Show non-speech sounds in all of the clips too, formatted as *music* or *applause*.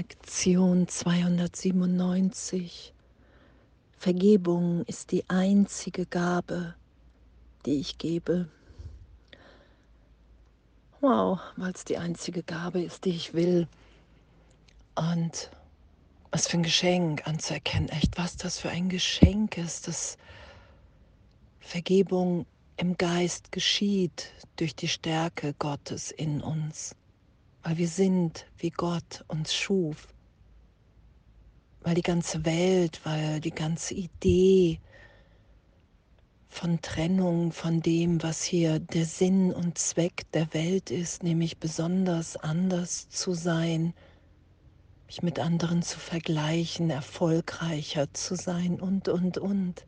Lektion 297. Vergebung ist die einzige Gabe, die ich gebe. Wow, weil es die einzige Gabe ist, die ich will. Und was für ein Geschenk anzuerkennen, echt, was das für ein Geschenk ist, dass Vergebung im Geist geschieht durch die Stärke Gottes in uns weil wir sind, wie Gott uns schuf, weil die ganze Welt, weil die ganze Idee von Trennung von dem, was hier der Sinn und Zweck der Welt ist, nämlich besonders anders zu sein, mich mit anderen zu vergleichen, erfolgreicher zu sein und, und, und,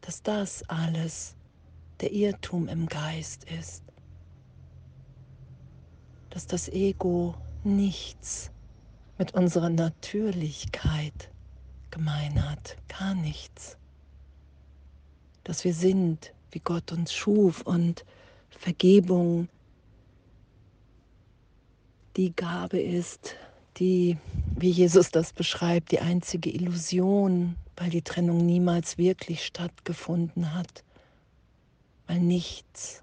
dass das alles der Irrtum im Geist ist dass das Ego nichts mit unserer Natürlichkeit gemein hat, gar nichts. Dass wir sind, wie Gott uns schuf und Vergebung die Gabe ist, die, wie Jesus das beschreibt, die einzige Illusion, weil die Trennung niemals wirklich stattgefunden hat, weil nichts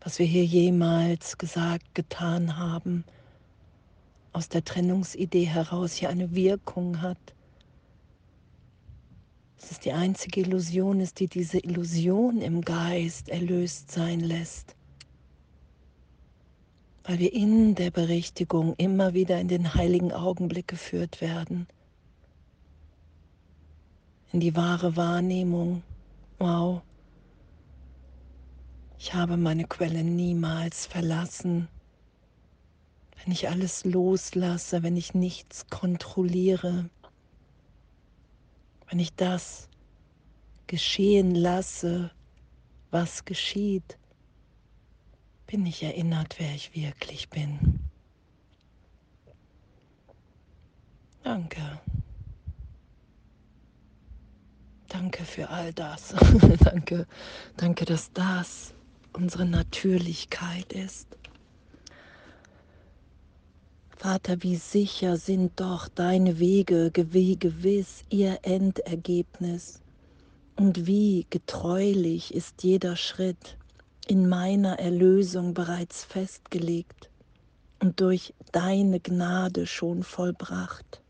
was wir hier jemals gesagt, getan haben, aus der Trennungsidee heraus hier eine Wirkung hat. Es ist die einzige Illusion ist, die diese Illusion im Geist erlöst sein lässt. Weil wir in der Berichtigung immer wieder in den heiligen Augenblick geführt werden. In die wahre Wahrnehmung. Wow. Ich habe meine Quelle niemals verlassen. Wenn ich alles loslasse, wenn ich nichts kontrolliere, wenn ich das geschehen lasse, was geschieht, bin ich erinnert, wer ich wirklich bin. Danke. Danke für all das. *laughs* danke, danke, dass das unsere Natürlichkeit ist. Vater, wie sicher sind doch deine Wege, gewiss ihr Endergebnis und wie getreulich ist jeder Schritt in meiner Erlösung bereits festgelegt und durch deine Gnade schon vollbracht.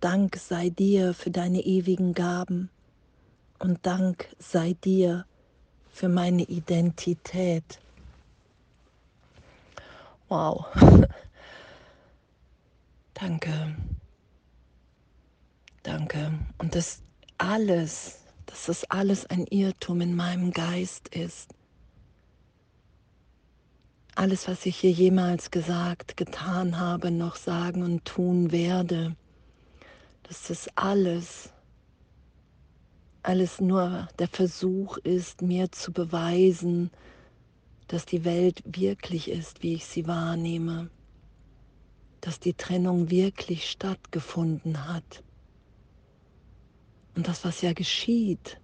Dank sei dir für deine ewigen Gaben und Dank sei dir für meine Identität. Wow. *laughs* Danke. Danke. Und das alles, dass das alles ein Irrtum in meinem Geist ist. Alles, was ich hier jemals gesagt, getan habe, noch sagen und tun werde, dass das alles alles nur der Versuch ist, mir zu beweisen, dass die Welt wirklich ist, wie ich sie wahrnehme, dass die Trennung wirklich stattgefunden hat. Und das, was ja geschieht,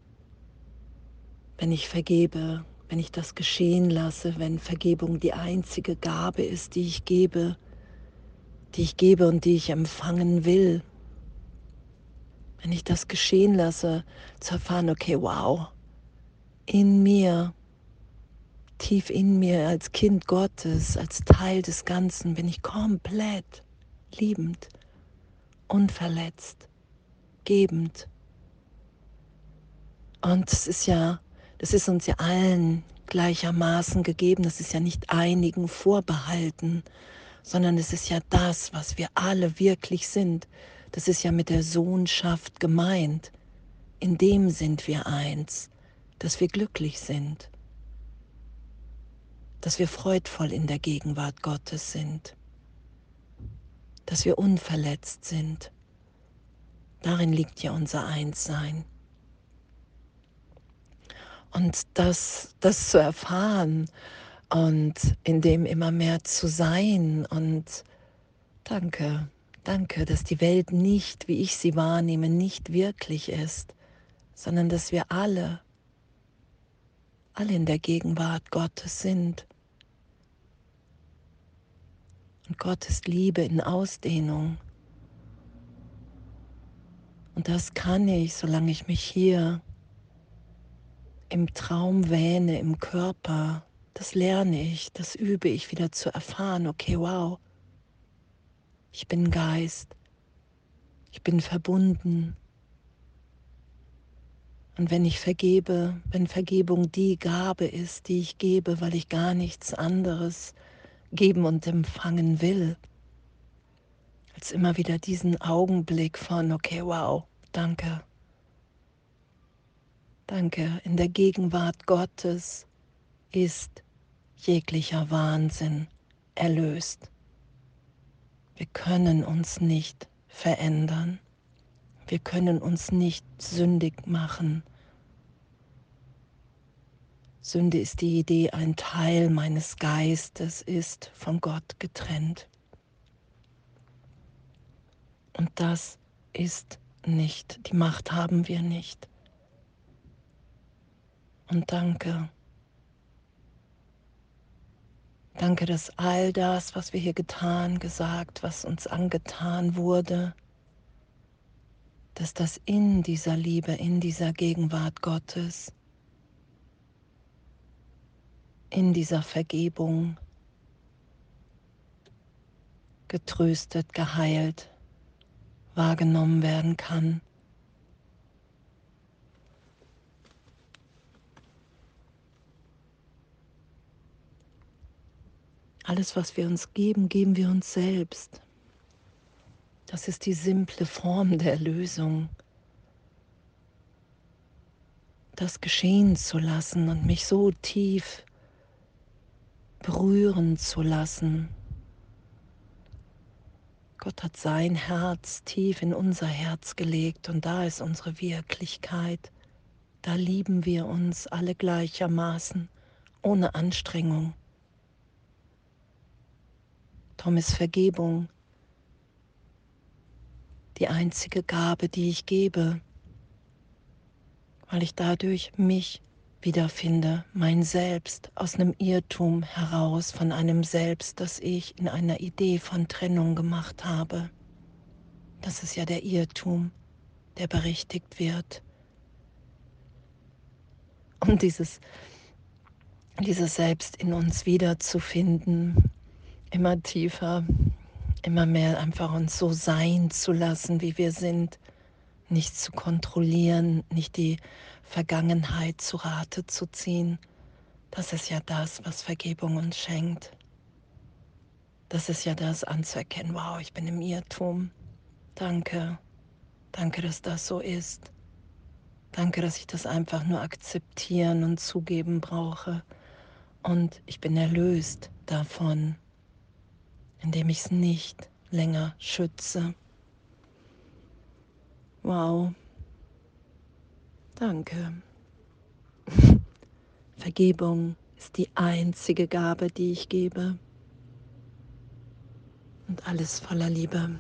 wenn ich vergebe, wenn ich das geschehen lasse, wenn Vergebung die einzige Gabe ist, die ich gebe, die ich gebe und die ich empfangen will, wenn ich das geschehen lasse, zu erfahren, okay, wow, in mir, tief in mir als Kind Gottes, als Teil des Ganzen bin ich komplett liebend, unverletzt, gebend. Und es ist ja, das ist uns ja allen gleichermaßen gegeben, das ist ja nicht einigen vorbehalten, sondern es ist ja das, was wir alle wirklich sind. Das ist ja mit der Sohnschaft gemeint. In dem sind wir eins, dass wir glücklich sind, dass wir freudvoll in der Gegenwart Gottes sind, dass wir unverletzt sind. Darin liegt ja unser Einssein. Und das, das zu erfahren und in dem immer mehr zu sein und danke. Danke, dass die Welt nicht, wie ich sie wahrnehme, nicht wirklich ist, sondern dass wir alle, alle in der Gegenwart Gottes sind. Und Gott ist Liebe in Ausdehnung. Und das kann ich, solange ich mich hier im Traum wähne, im Körper. Das lerne ich, das übe ich wieder zu erfahren. Okay, wow, ich bin Geist, ich bin verbunden. Und wenn ich vergebe, wenn Vergebung die Gabe ist, die ich gebe, weil ich gar nichts anderes geben und empfangen will, als immer wieder diesen Augenblick von, okay, wow, danke. Danke, in der Gegenwart Gottes ist jeglicher Wahnsinn erlöst. Wir können uns nicht verändern. Wir können uns nicht sündig machen. Sünde ist die Idee, ein Teil meines Geistes ist von Gott getrennt. Und das ist nicht, die Macht haben wir nicht. Und danke. Danke, dass all das, was wir hier getan, gesagt, was uns angetan wurde, dass das in dieser Liebe, in dieser Gegenwart Gottes, in dieser Vergebung getröstet, geheilt, wahrgenommen werden kann. Alles, was wir uns geben, geben wir uns selbst. Das ist die simple Form der Erlösung. Das geschehen zu lassen und mich so tief berühren zu lassen. Gott hat sein Herz tief in unser Herz gelegt und da ist unsere Wirklichkeit. Da lieben wir uns alle gleichermaßen, ohne Anstrengung. Darum ist Vergebung die einzige Gabe, die ich gebe, weil ich dadurch mich wiederfinde, mein Selbst aus einem Irrtum heraus, von einem Selbst, das ich in einer Idee von Trennung gemacht habe. Das ist ja der Irrtum, der berichtigt wird. Um dieses, dieses Selbst in uns wiederzufinden, immer tiefer, immer mehr einfach uns so sein zu lassen, wie wir sind, nicht zu kontrollieren, nicht die Vergangenheit zu Rate zu ziehen. Das ist ja das, was Vergebung uns schenkt. Das ist ja das anzuerkennen, wow, ich bin im Irrtum. Danke, danke, dass das so ist. Danke, dass ich das einfach nur akzeptieren und zugeben brauche. Und ich bin erlöst davon indem ich es nicht länger schütze. Wow. Danke. *laughs* Vergebung ist die einzige Gabe, die ich gebe. Und alles voller Liebe.